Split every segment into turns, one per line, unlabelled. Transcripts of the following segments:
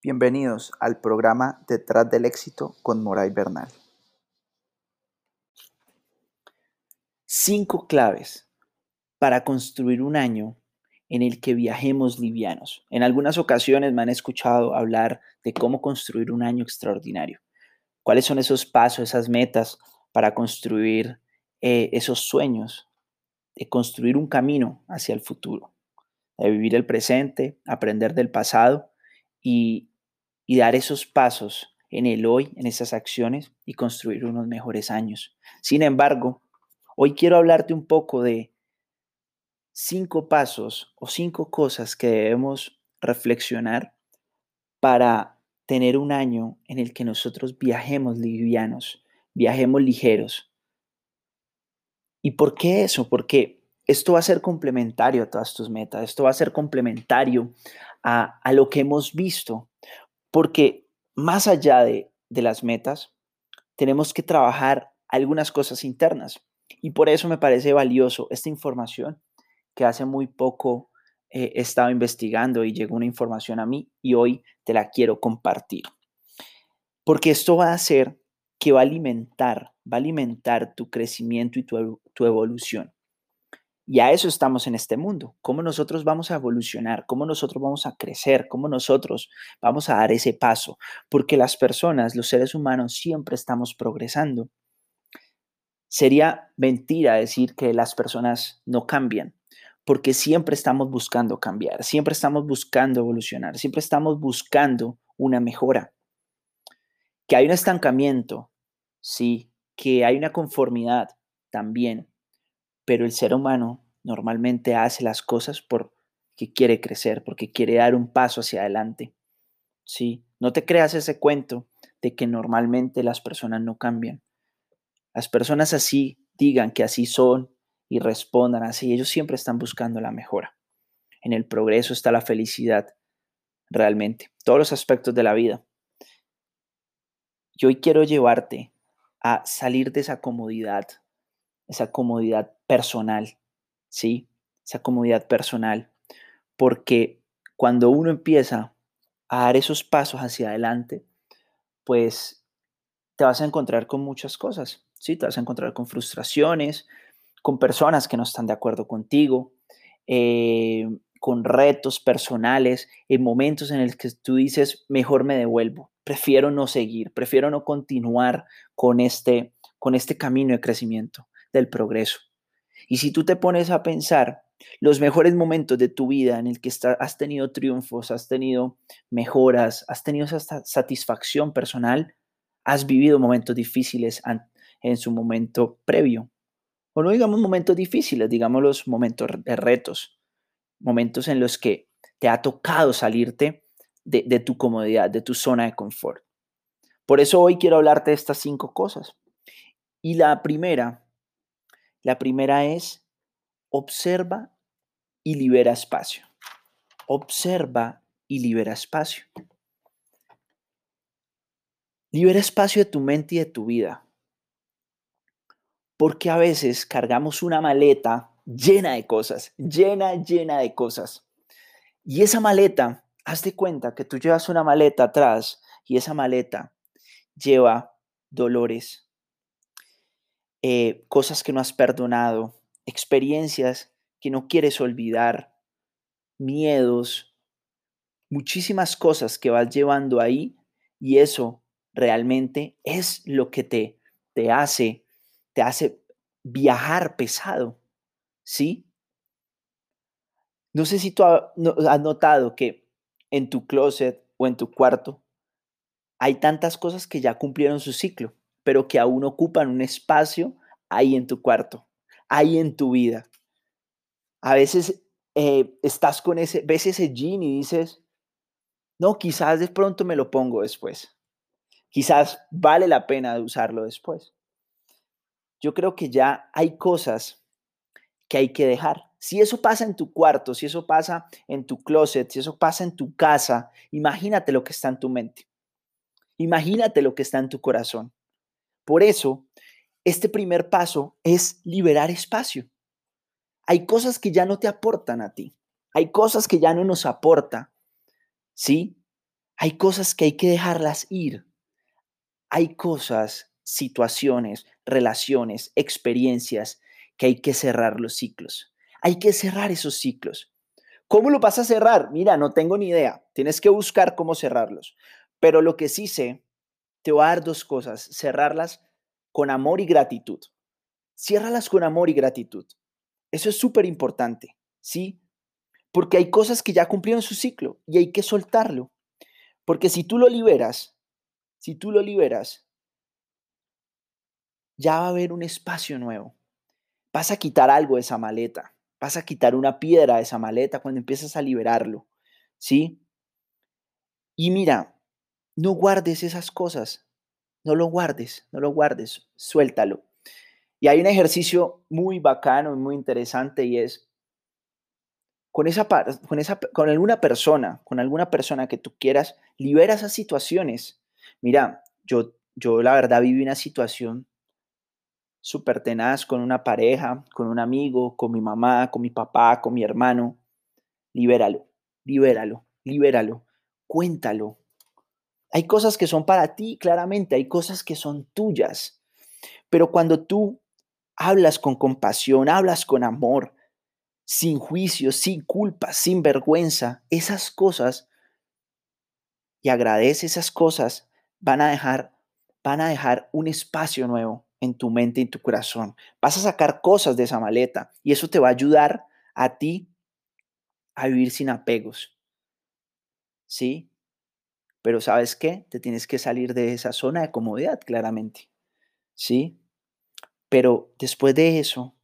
Bienvenidos al programa Detrás del éxito con Moray Bernal. Cinco claves para construir un año en el que viajemos livianos. En algunas ocasiones me han escuchado hablar de cómo construir un año extraordinario. ¿Cuáles son esos pasos, esas metas para construir eh, esos sueños, de construir un camino hacia el futuro, de vivir el presente, aprender del pasado y, dar esos pasos en el hoy, en esas acciones y construir unos mejores años. Sin embargo, hoy quiero hablarte un poco de cinco pasos o cinco cosas que debemos reflexionar para tener un año en el que nosotros viajemos livianos, viajemos ligeros. ¿Y por qué eso? Porque esto va a ser complementario a todas tus metas, esto va a ser complementario a, lo que hemos visto, porque más allá de, de las metas, tenemos que trabajar algunas cosas internas. Y por eso me parece valioso esta información que hace muy poco eh, he estado investigando y llegó una información a mí y hoy te la quiero compartir. Porque esto va a hacer que va a alimentar, va a alimentar tu crecimiento y tu, tu evolución. Y a eso estamos en este mundo. ¿Cómo nosotros vamos a evolucionar? ¿Cómo nosotros vamos a crecer? ¿Cómo nosotros vamos a dar ese paso? Porque las personas, los seres humanos, siempre estamos progresando. Sería mentira decir que las personas no cambian porque siempre estamos buscando cambiar, siempre estamos buscando evolucionar, siempre estamos buscando una mejora. Que hay un estancamiento, sí, que hay una conformidad también, pero el ser humano normalmente hace las cosas porque quiere crecer, porque quiere dar un paso hacia adelante. Sí, no te creas ese cuento de que normalmente las personas no cambian. Las personas así digan que así son y respondan así. Ellos siempre están buscando la mejora. En el progreso está la felicidad, realmente. Todos los aspectos de la vida. Y hoy quiero llevarte a salir de esa comodidad, esa comodidad personal, ¿sí? Esa comodidad personal. Porque cuando uno empieza a dar esos pasos hacia adelante, pues te vas a encontrar con muchas cosas, ¿sí? Te vas a encontrar con frustraciones, con personas que no están de acuerdo contigo, eh, con retos personales, en momentos en los que tú dices, mejor me devuelvo, prefiero no seguir, prefiero no continuar con este, con este camino de crecimiento, del progreso. Y si tú te pones a pensar los mejores momentos de tu vida en el que has tenido triunfos, has tenido mejoras, has tenido satisfacción personal, has vivido momentos difíciles en su momento previo o no digamos momentos difíciles, digamos los momentos de retos, momentos en los que te ha tocado salirte de tu comodidad, de tu zona de confort. Por eso hoy quiero hablarte de estas cinco cosas. Y la primera, la primera es observa y libera espacio. Observa y libera espacio. Libera espacio de tu mente y de tu vida porque a veces cargamos una maleta llena de cosas, llena, llena de cosas. Y esa maleta, haz de cuenta que tú llevas una maleta atrás y esa maleta lleva dolores, eh, cosas que no has perdonado, experiencias que no quieres olvidar, miedos, muchísimas cosas que vas llevando ahí y eso realmente es lo que te, te hace te hace viajar pesado, ¿sí? No sé si tú has notado que en tu closet o en tu cuarto hay tantas cosas que ya cumplieron su ciclo, pero que aún ocupan un espacio ahí en tu cuarto, ahí en tu vida. A veces eh, estás con ese, ves ese jean y dices, no, quizás de pronto me lo pongo después. Quizás vale la pena usarlo después yo creo que ya hay cosas que hay que dejar. Si eso pasa en tu cuarto, si eso pasa en tu closet, si eso pasa en tu casa, imagínate lo que está en tu mente. Imagínate lo que está en tu corazón. Por eso, este primer paso es liberar espacio. Hay cosas que ya no te aportan a ti. Hay cosas que ya no nos aporta. ¿Sí? Hay cosas que hay que dejarlas ir. Hay cosas, situaciones, relaciones, experiencias que hay que cerrar los ciclos. Hay que cerrar esos ciclos. ¿Cómo lo vas a cerrar? Mira, no tengo ni idea. Tienes que buscar cómo cerrarlos. Pero lo que sí sé, te voy a dar dos cosas. Cerrarlas con amor y gratitud. Ciérralas con amor y gratitud. Eso es súper importante, ¿sí? Porque hay cosas que ya cumplieron su ciclo y hay que soltarlo. Porque si tú lo liberas, si tú lo liberas, ya va a haber un espacio nuevo. Vas a quitar algo de esa maleta. Vas a quitar una piedra de esa maleta cuando empiezas a liberarlo. ¿Sí? Y mira, no guardes esas cosas. No lo guardes, no lo guardes. Suéltalo. Y hay un ejercicio muy bacano y muy interesante y es con esa, con alguna persona, con alguna persona que tú quieras, libera esas situaciones. Mira, yo, yo la verdad viví una situación súper tenaz con una pareja, con un amigo, con mi mamá, con mi papá, con mi hermano. Libéralo, libéralo, libéralo, cuéntalo. Hay cosas que son para ti, claramente, hay cosas que son tuyas. Pero cuando tú hablas con compasión, hablas con amor, sin juicio, sin culpa, sin vergüenza, esas cosas y agradece esas cosas, van a dejar van a dejar un espacio nuevo en tu mente y en tu corazón. Vas a sacar cosas de esa maleta y eso te va a ayudar a ti a vivir sin apegos. ¿Sí? Pero ¿sabes qué? Te tienes que salir de esa zona de comodidad, claramente. ¿Sí? Pero después de eso,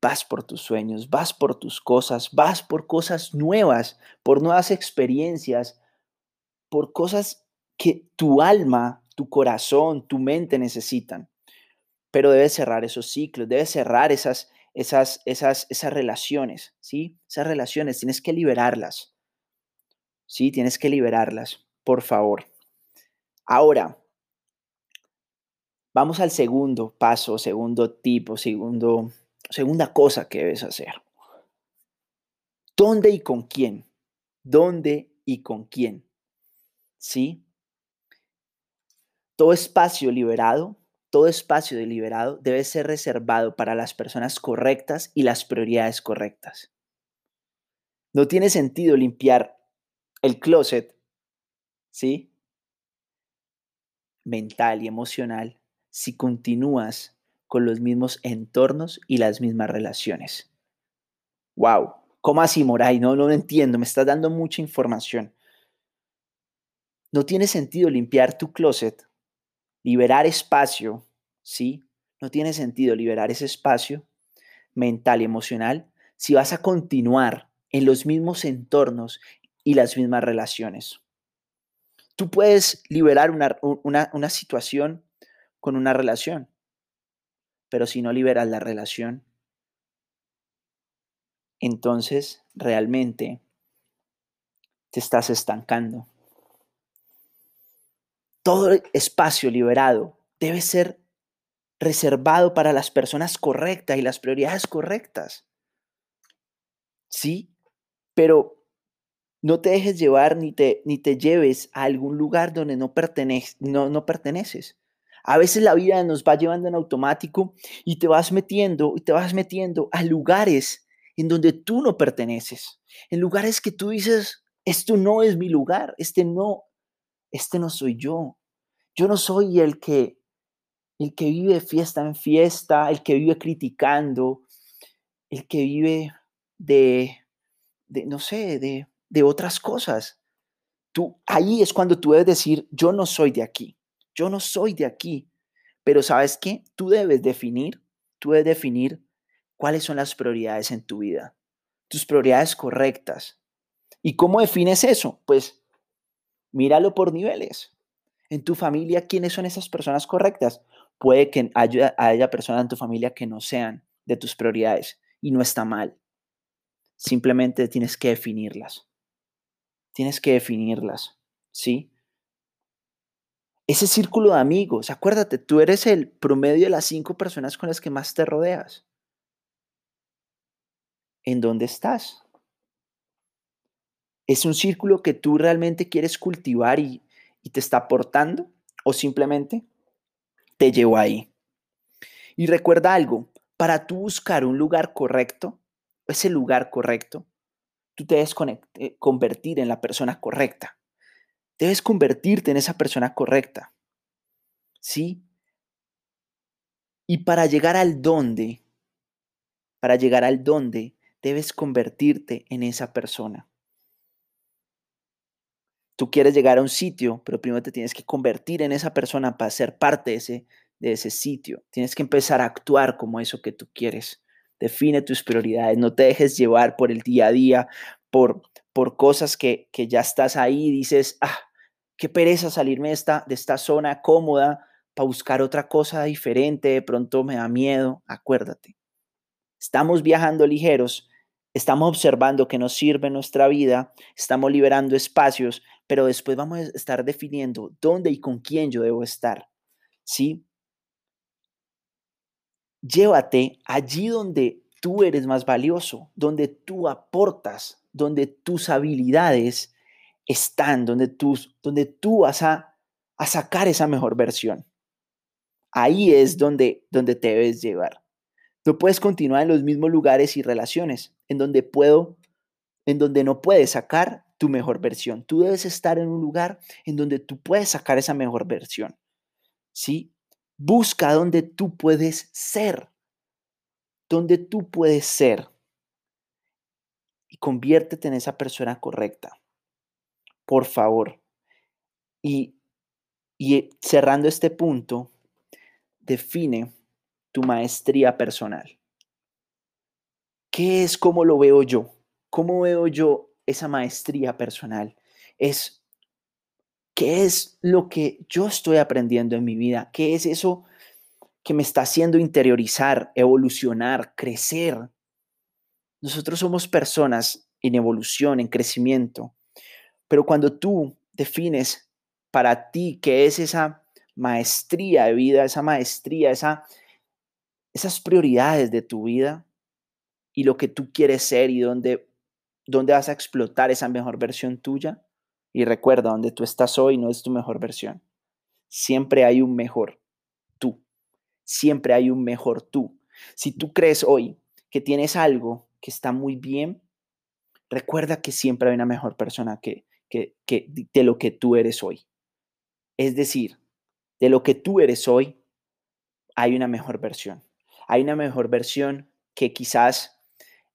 vas por tus sueños, vas por tus cosas, vas por cosas nuevas, por nuevas experiencias, por cosas que tu alma, tu corazón, tu mente necesitan. Pero debes cerrar esos ciclos, debes cerrar esas, esas, esas, esas relaciones, ¿sí? Esas relaciones, tienes que liberarlas. Sí, tienes que liberarlas, por favor. Ahora, vamos al segundo paso, segundo tipo, segundo Segunda cosa que debes hacer. ¿Dónde y con quién? ¿Dónde y con quién? ¿Sí? Todo espacio liberado, todo espacio deliberado debe ser reservado para las personas correctas y las prioridades correctas. No tiene sentido limpiar el closet, ¿sí? Mental y emocional si continúas con los mismos entornos y las mismas relaciones. ¡Wow! ¿Cómo así, Moray? No, no lo entiendo, me estás dando mucha información. No tiene sentido limpiar tu closet, liberar espacio, ¿sí? No tiene sentido liberar ese espacio mental y emocional si vas a continuar en los mismos entornos y las mismas relaciones. Tú puedes liberar una, una, una situación con una relación, pero si no liberas la relación, entonces realmente te estás estancando. Todo espacio liberado debe ser reservado para las personas correctas y las prioridades correctas. Sí, pero no te dejes llevar ni te, ni te lleves a algún lugar donde no, no, no perteneces. A veces la vida nos va llevando en automático y te vas metiendo y te vas metiendo a lugares en donde tú no perteneces, en lugares que tú dices, esto no es mi lugar, este no, este no soy yo. Yo no soy el que el que vive fiesta en fiesta, el que vive criticando, el que vive de, de no sé, de, de otras cosas. Tú, ahí es cuando tú debes decir, yo no soy de aquí. Yo no soy de aquí. Pero sabes qué? Tú debes definir, tú debes definir cuáles son las prioridades en tu vida, tus prioridades correctas. ¿Y cómo defines eso? Pues míralo por niveles. En tu familia, ¿quiénes son esas personas correctas? Puede que haya, haya personas en tu familia que no sean de tus prioridades y no está mal. Simplemente tienes que definirlas. Tienes que definirlas, ¿sí? ese círculo de amigos, acuérdate, tú eres el promedio de las cinco personas con las que más te rodeas. ¿En dónde estás? ¿Es un círculo que tú realmente quieres cultivar y, te está aportando? ¿O simplemente te llevó ahí? Y recuerda algo, para tú buscar un lugar correcto, ese lugar correcto, tú te debes eh, convertir en la persona correcta. Debes convertirte en esa persona correcta. ¿Sí? Y para llegar al dónde, para llegar al dónde, debes convertirte en esa persona. Tú quieres llegar a un sitio, pero primero te tienes que convertir en esa persona para ser parte de ese, de ese sitio. Tienes que empezar a actuar como eso que tú quieres. Define tus prioridades, no te dejes llevar por el día a día, por, por cosas que, que ya estás ahí dices, ah, qué pereza salirme de esta, de esta zona cómoda para buscar otra cosa diferente, de pronto me da miedo. Acuérdate, estamos viajando ligeros, estamos observando que nos sirve nuestra vida, estamos liberando espacios, pero después vamos a estar definiendo dónde y con quién yo debo estar. ¿Sí? Llévate allí donde tú eres más valioso, donde tú aportas, donde tus habilidades están, donde tú, donde tú vas a, a sacar esa mejor versión. Ahí es donde, donde te debes llevar. No puedes continuar en los mismos lugares y relaciones en donde puedo, en donde no puedes sacar tu mejor versión. Tú debes estar en un lugar en donde tú puedes sacar esa mejor versión. ¿Sí? Busca donde tú puedes ser. Donde tú puedes ser. Y conviértete en esa persona correcta. Por favor. Y, y cerrando este punto, define tu maestría personal. ¿Qué es cómo lo veo yo? ¿Cómo veo yo esa maestría personal? Es qué es lo que yo estoy aprendiendo en mi vida, qué es eso que me está haciendo interiorizar, evolucionar, crecer. Nosotros somos personas en evolución, en crecimiento, pero cuando tú defines para ti qué es esa maestría de vida, esa maestría, esa, esas prioridades de tu vida y lo que tú quieres ser y dónde, dónde vas a explotar esa mejor versión tuya. Y recuerda, donde tú estás hoy no es tu mejor versión. Siempre hay un mejor tú. Siempre hay un mejor tú. Si tú crees hoy que tienes algo que está muy bien, recuerda que siempre hay una mejor persona que, que, que de lo que tú eres hoy. Es decir, de lo que tú eres hoy, hay una mejor versión. Hay una mejor versión que quizás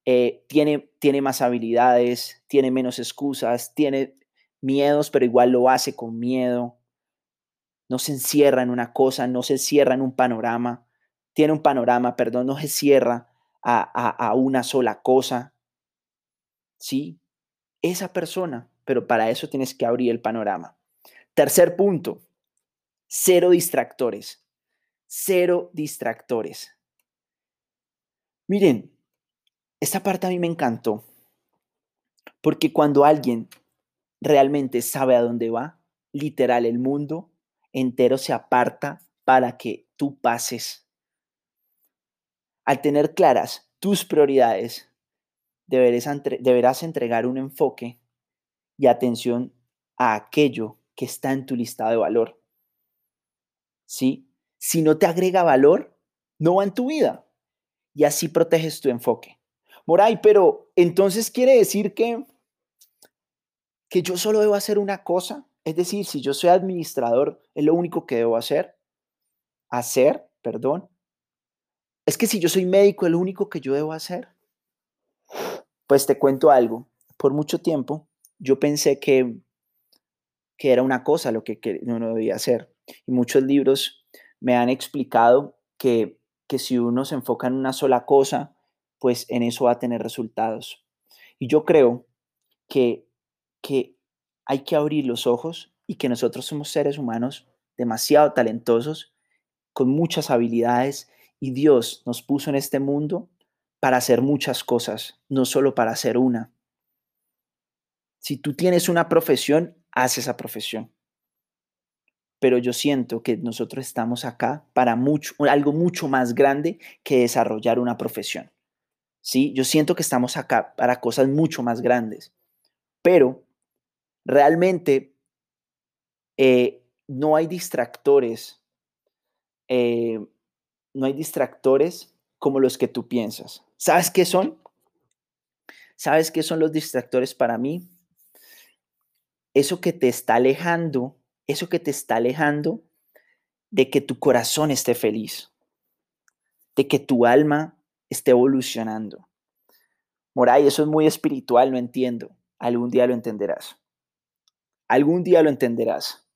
eh, tiene, tiene más habilidades, tiene menos excusas, tiene miedos, pero igual lo hace con miedo. No se encierra en una cosa, no se cierra en un panorama. Tiene un panorama, perdón, no se cierra a, a una sola cosa. Sí, esa persona, pero para eso tienes que abrir el panorama. Tercer punto, Cero distractores. Cero distractores. Miren, esta parte a mí me encantó. Porque cuando alguien realmente sabe a dónde va, literal, el mundo entero se aparta para que tú pases. Al tener claras tus prioridades, deberás, entregar un enfoque y atención a aquello que está en tu listado de valor. ¿sí? Si no te agrega valor, no va en tu vida. Y así proteges tu enfoque. Moray, pero entonces quiere decir que, que yo solo debo hacer una cosa. Es decir, si yo soy administrador, es lo único que debo hacer. Hacer, perdón. Es que si yo soy médico, es lo único que yo debo hacer. Pues te cuento algo. Por mucho tiempo yo pensé que, que era una cosa lo que, uno debía hacer. Y muchos libros me han explicado que, que si uno se enfoca en una sola cosa, pues en eso va a tener resultados. Y yo creo que, que hay que abrir los ojos y que nosotros somos seres humanos demasiado talentosos, con muchas habilidades, y Dios nos puso en este mundo para hacer muchas cosas, no solo para hacer una. Si tú tienes una profesión, haz esa profesión pero yo siento que nosotros estamos acá para mucho, algo mucho más grande que desarrollar una profesión. ¿Sí? Yo siento que estamos acá para cosas mucho más grandes. pero realmente eh, no hay distractores, eh, no hay distractores como los que tú piensas. ¿Sabes qué son? ¿Sabes qué son los distractores para mí? Eso que te está alejando, eso que te está alejando de que tu corazón esté feliz, de que tu alma esté evolucionando. Moray, eso es muy espiritual, no entiendo. Algún día lo entenderás. Algún día lo entenderás.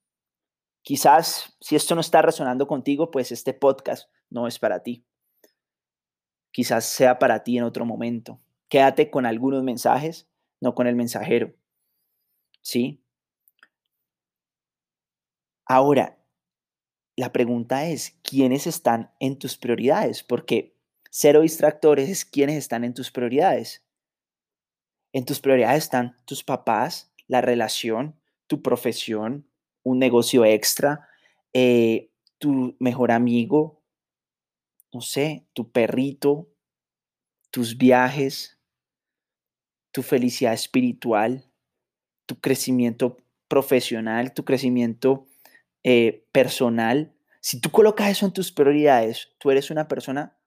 Quizás si esto no está resonando contigo, pues este podcast no es para ti. Quizás sea para ti en otro momento. Quédate con algunos mensajes, no con el mensajero. ¿Sí? Ahora, la pregunta es, ¿quiénes están en tus prioridades? Porque cero distractores es quiénes están en tus prioridades. En tus prioridades están tus papás, la relación, tu profesión, un negocio extra, eh, tu mejor amigo, no sé, tu perrito, tus viajes, tu felicidad espiritual, tu crecimiento profesional, tu crecimiento eh, personal. Si tú colocas eso en tus prioridades, tú eres una persona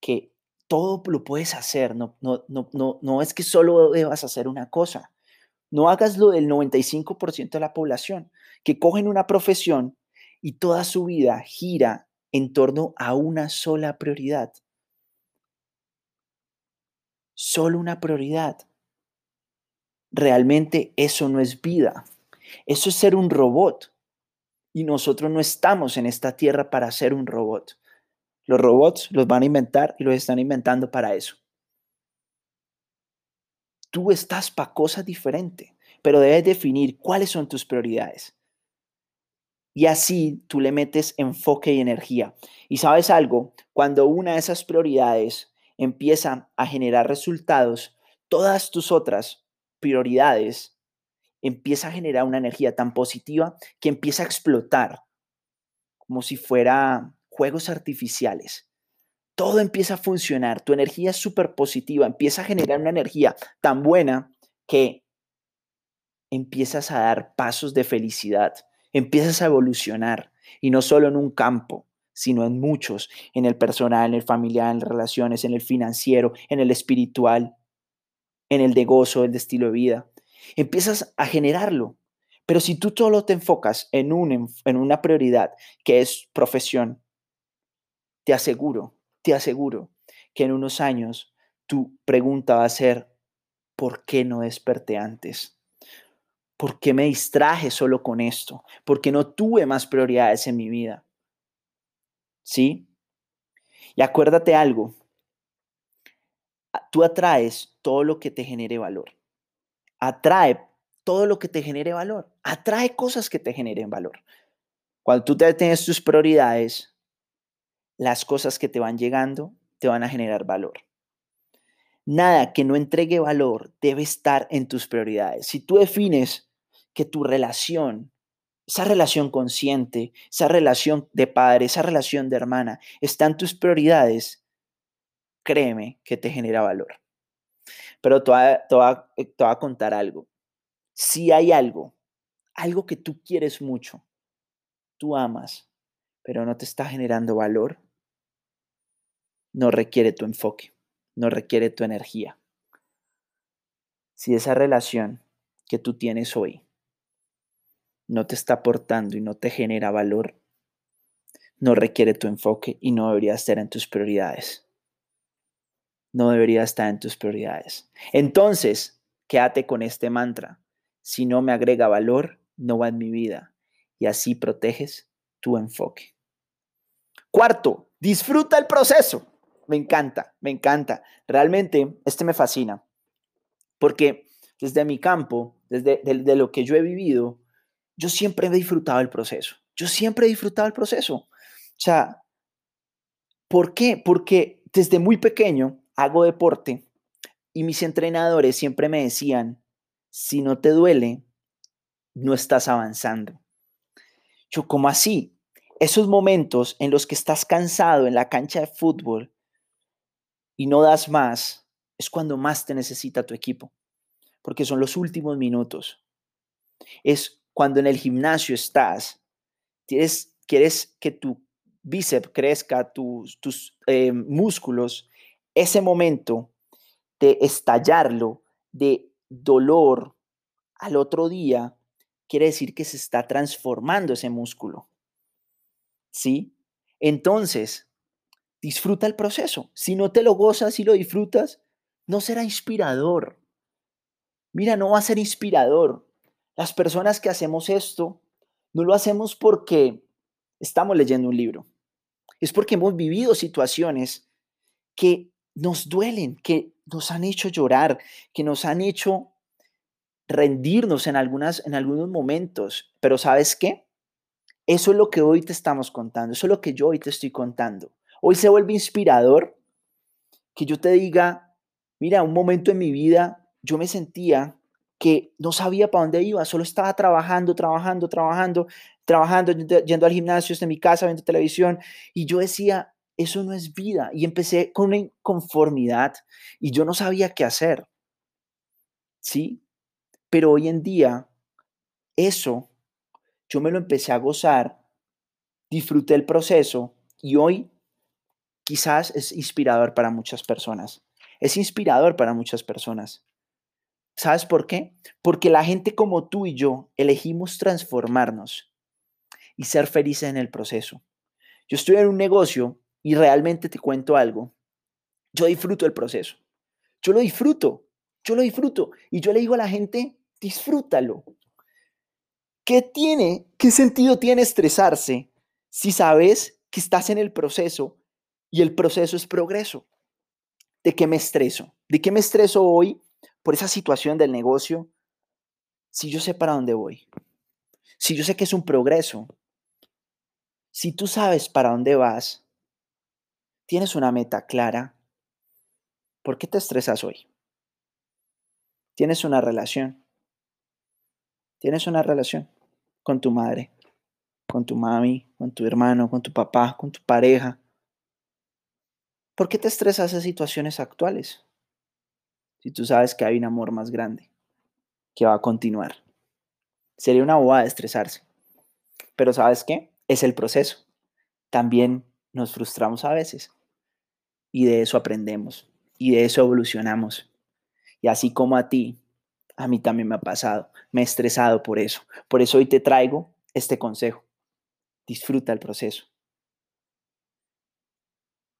que todo lo puedes hacer, no, no, no, no, no es que solo debas hacer una cosa. No hagas lo del 95% de la población, que cogen una profesión y toda su vida gira en torno a una sola prioridad solo una prioridad. Realmente eso no es vida. Eso es ser un robot. Y nosotros no estamos en esta tierra para ser un robot. Los robots los van a inventar y los están inventando para eso. Tú estás para cosas diferentes, pero debes definir cuáles son tus prioridades. Y así tú le metes enfoque y energía. Y sabes algo, cuando una de esas prioridades empieza a generar resultados, todas tus otras prioridades empieza a generar una energía tan positiva que empieza a explotar como si fuera juegos artificiales. Todo empieza a funcionar, tu energía es súper positiva, empieza a generar una energía tan buena que empiezas a dar pasos de felicidad, empiezas a evolucionar y no solo en un campo, sino en muchos, en el personal, en el familiar, en relaciones, en el financiero, en el espiritual, en el de gozo, el de estilo de vida. Empiezas a generarlo. Pero si tú solo te enfocas en, en una prioridad que es profesión, te aseguro, te aseguro que en unos años tu pregunta va a ser, ¿por qué no desperté antes? ¿Por qué me distraje solo con esto? ¿Por qué no tuve más prioridades en mi vida? ¿sí? Y acuérdate algo, tú atraes todo lo que te genere valor. Atrae todo lo que te genere valor. Atrae cosas que te generen valor. Cuando tú tienes tus prioridades, las cosas que te van llegando te van a generar valor. Nada que no entregue valor debe estar en tus prioridades. Si tú defines que tu relación esa relación consciente, esa relación de padre, esa relación de hermana, están tus prioridades, créeme que te genera valor. Pero te voy, a, eh, te voy a contar algo. Si hay algo, algo que tú quieres mucho, tú amas, pero no te está generando valor, no requiere tu enfoque, no requiere tu energía. Si esa relación que tú tienes hoy no te está aportando y no te genera valor, no requiere tu enfoque y no debería estar en tus prioridades. No debería estar en tus prioridades. Entonces, quédate con este mantra. Si no me agrega valor, no va en mi vida. Y así proteges tu enfoque. Cuarto, disfruta el proceso. Me encanta, me encanta. Realmente, este me fascina. Porque desde mi campo, desde de lo que yo he vivido, yo siempre he disfrutado el proceso. Yo siempre he disfrutado el proceso. O sea, ¿por qué? Porque desde muy pequeño hago deporte y mis entrenadores siempre me decían, si no te duele, no estás avanzando. Yo, ¿cómo así? Esos momentos en los que estás cansado en la cancha de fútbol y no das más, es cuando más te necesita tu equipo. porque son los últimos minutos. Es cuando en el gimnasio estás, quieres, quieres que tu bíceps crezca, tus, tus eh, músculos, ese momento de estallarlo, de dolor al otro día, quiere decir que se está transformando ese músculo. ¿Sí? Entonces, disfruta el proceso. Si no te lo gozas y lo disfrutas, no será inspirador. Mira, no va a ser inspirador. Las personas que hacemos esto, no lo hacemos porque estamos leyendo un libro. Es porque hemos vivido situaciones que nos duelen, que nos han hecho llorar, que nos han hecho rendirnos en, algunas, en algunos momentos. Pero ¿sabes qué? Eso es lo que hoy te estamos contando, eso es lo que yo hoy te estoy contando. Hoy se vuelve inspirador que yo te diga, mira, un momento en mi vida yo me sentía que no sabía para dónde iba, solo estaba trabajando, trabajando, trabajando, trabajando, yendo al gimnasio, desde mi casa, viendo televisión, y yo decía, eso no es vida. Y empecé con una inconformidad y yo no sabía qué hacer. ¿Sí? Pero hoy en día, eso, yo me lo empecé a gozar, disfruté el proceso y hoy quizás es inspirador para muchas personas. Es inspirador para muchas personas. ¿Sabes por qué? Porque la gente como tú y yo elegimos transformarnos y ser felices en el proceso. Yo estoy en un negocio y realmente te cuento algo. Yo disfruto el proceso. Yo lo disfruto. Yo lo disfruto. Y yo le digo a la gente, disfrútalo. ¿Qué tiene, qué sentido tiene estresarse si sabes que estás en el proceso y el proceso es progreso? ¿De qué me estreso? ¿De qué me estreso hoy por esa situación del negocio si yo sé para dónde voy? Si yo sé que es un progreso. Si tú sabes para dónde vas, tienes una meta clara, ¿por qué te estresas hoy? Tienes una relación Tienes una relación con tu madre, con tu mami, con tu hermano, con tu papá, con tu pareja. ¿Por qué te estresas esas situaciones actuales? Si tú sabes que hay un amor más grande que va a continuar. Sería una bobada estresarse. Pero ¿sabes qué? Es el proceso. También nos frustramos a veces. Y de eso aprendemos. Y de eso evolucionamos. Y así como a ti a mí también me ha pasado. Me he estresado por eso. Por eso hoy te traigo este consejo. Disfruta el proceso.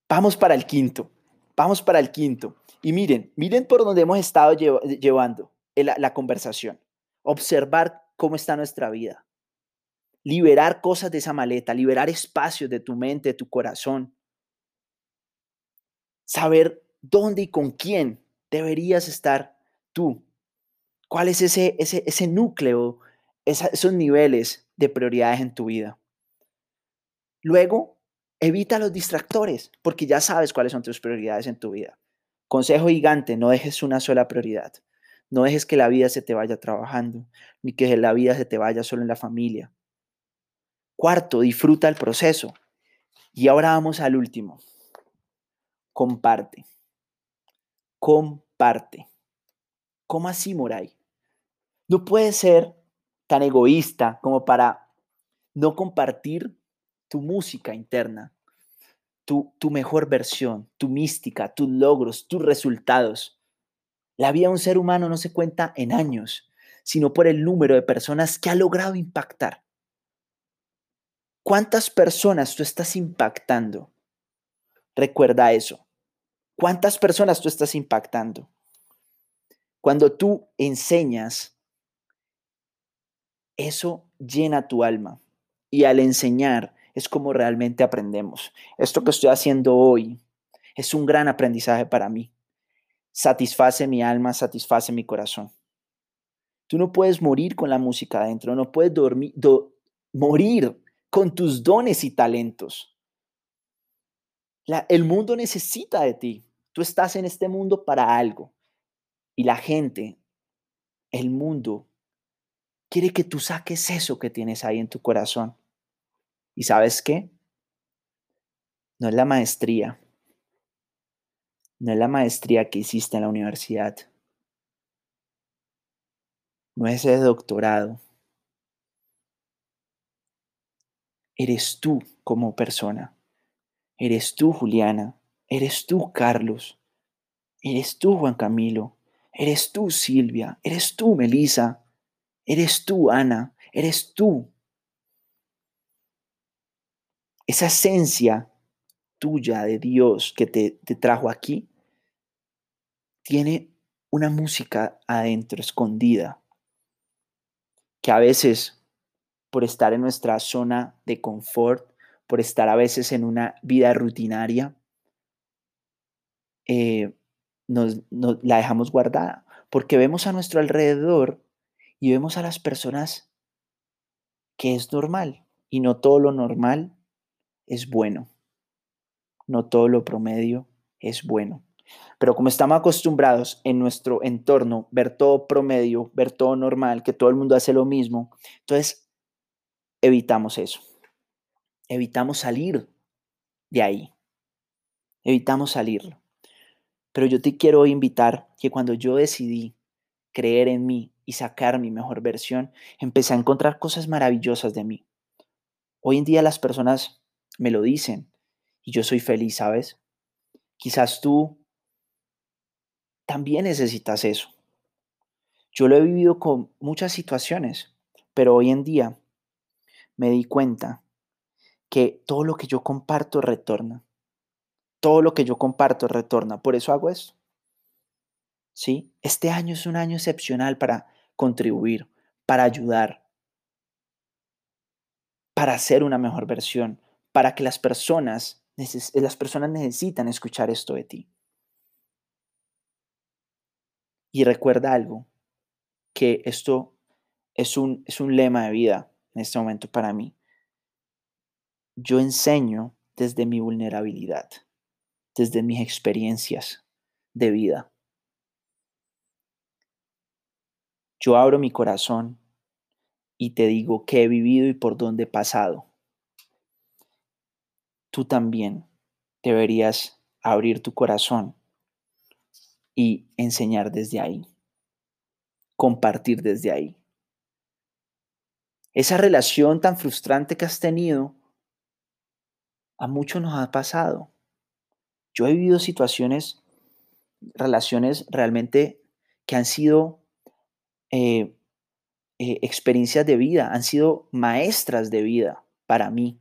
Vamos para el quinto. Vamos para el quinto. Y miren, miren por donde hemos estado llevando la, la conversación. Observar cómo está nuestra vida. Liberar cosas de esa maleta, liberar espacios de tu mente, de tu corazón. Saber dónde y con quién deberías estar tú ¿Cuál es ese, ese, ese núcleo, esos niveles de prioridades en tu vida? Luego, evita los distractores, porque ya sabes cuáles son tus prioridades en tu vida. Consejo gigante, no dejes una sola prioridad. No dejes que la vida se te vaya trabajando, ni que la vida se te vaya solo en la familia. Cuarto, disfruta el proceso. Y ahora vamos al último. Comparte. Comparte. ¿Cómo así, Moray? No puedes ser tan egoísta como para no compartir tu música interna, tu, mejor versión, tu mística, tus logros, tus resultados. La vida de un ser humano no se cuenta en años, sino por el número de personas que ha logrado impactar. ¿Cuántas personas tú estás impactando? Recuerda eso. ¿Cuántas personas tú estás impactando? Cuando tú enseñas eso llena tu alma. Y al enseñar es como realmente aprendemos. Esto que estoy haciendo hoy es un gran aprendizaje para mí. Satisface mi alma, satisface mi corazón. Tú no puedes morir con la música adentro, no puedes dormir, morir con tus dones y talentos. el mundo necesita de ti. Tú estás en este mundo para algo. Y la gente, el mundo, quiere que tú saques eso que tienes ahí en tu corazón. ¿Y sabes qué? No es la maestría. No es la maestría que hiciste en la universidad. no es ese doctorado. Eres tú como persona. Eres tú, Juliana. Eres tú, Carlos. Eres tú, Juan Camilo. Eres tú, Silvia. Eres tú, Melisa. Eres tú, Ana. Eres tú. Esa esencia tuya de Dios que te, te trajo aquí tiene una música adentro, escondida, que a veces, por estar en nuestra zona de confort, por estar a veces en una vida rutinaria, eh, nos, la dejamos guardada, porque vemos a nuestro alrededor y vemos a las personas que es normal, y no todo lo normal es bueno, no todo lo promedio es bueno. Pero como estamos acostumbrados en nuestro entorno ver todo promedio, ver todo normal, que todo el mundo hace lo mismo, entonces evitamos eso. Evitamos salir de ahí. Evitamos salirlo. Pero yo te quiero invitar que cuando yo decidí creer en mí y sacar mi mejor versión, empecé a encontrar cosas maravillosas de mí. Hoy en día las personas me lo dicen y yo soy feliz, ¿sabes? Quizás tú también necesitas eso. Yo lo he vivido con muchas situaciones, pero hoy en día me di cuenta que todo lo que yo comparto retorna. Todo lo que yo comparto retorna. Por eso hago esto. ¿Sí? Este año es un año excepcional para contribuir, para ayudar, para hacer una mejor versión, para que las personas, las personas necesitan escuchar esto de ti. Y recuerda algo, que esto es un, es un lema de vida en este momento para mí. Yo enseño desde mi vulnerabilidad, desde mis experiencias de vida. Yo abro mi corazón y te digo qué he vivido y por dónde he pasado. Tú también deberías abrir tu corazón y enseñar desde ahí, compartir desde ahí. Esa relación tan frustrante que has tenido, a muchos nos ha pasado. Yo he vivido situaciones, relaciones realmente que han sido eh, eh, experiencias de vida, han sido maestras de vida para mí.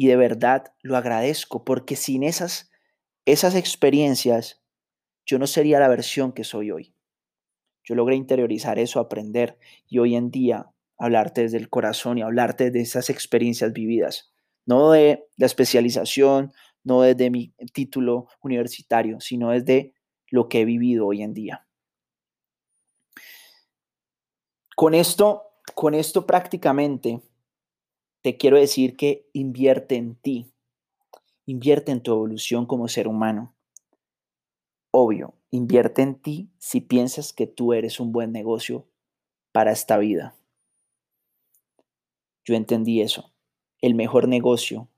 Y de verdad lo agradezco porque sin esas, esas experiencias yo no sería la versión que soy hoy. Yo logré interiorizar eso, aprender y hoy en día hablarte desde el corazón y hablarte de esas experiencias vividas, no de la especialización, no desde mi título universitario, sino desde lo que he vivido hoy en día. Con esto, con esto prácticamente te quiero decir que invierte en ti, invierte en tu evolución como ser humano. Obvio, invierte en ti si piensas que tú eres un buen negocio para esta vida. Yo entendí eso. El mejor negocio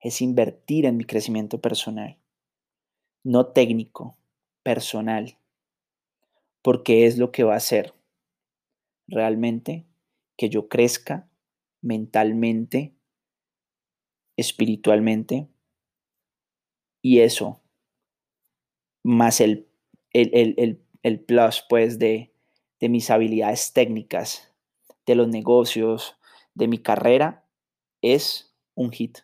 es invertir en mi crecimiento personal, no técnico, personal, porque es lo que va a hacer realmente que yo crezca mentalmente, espiritualmente, y eso más el, el, plus pues de, de mis habilidades técnicas, de los negocios, de mi carrera, es un hit.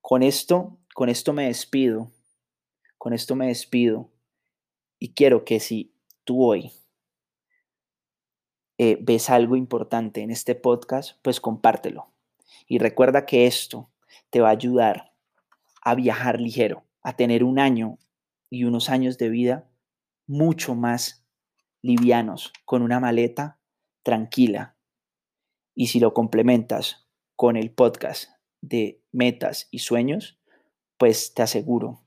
Con esto, con esto me despido, con esto me despido y quiero que si tú hoy eh, ves algo importante en este podcast, pues compártelo. Y recuerda que esto te va a ayudar a viajar ligero, a tener un año y unos años de vida mucho más livianos, con una maleta tranquila. Y si lo complementas con el podcast de metas y sueños, pues te aseguro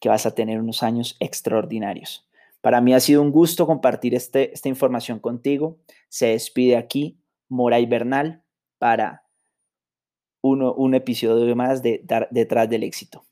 que vas a tener unos años extraordinarios. Para mí ha sido un gusto compartir este, esta información contigo. Se despide aquí Moray Bernal para un episodio más de Detrás del Éxito.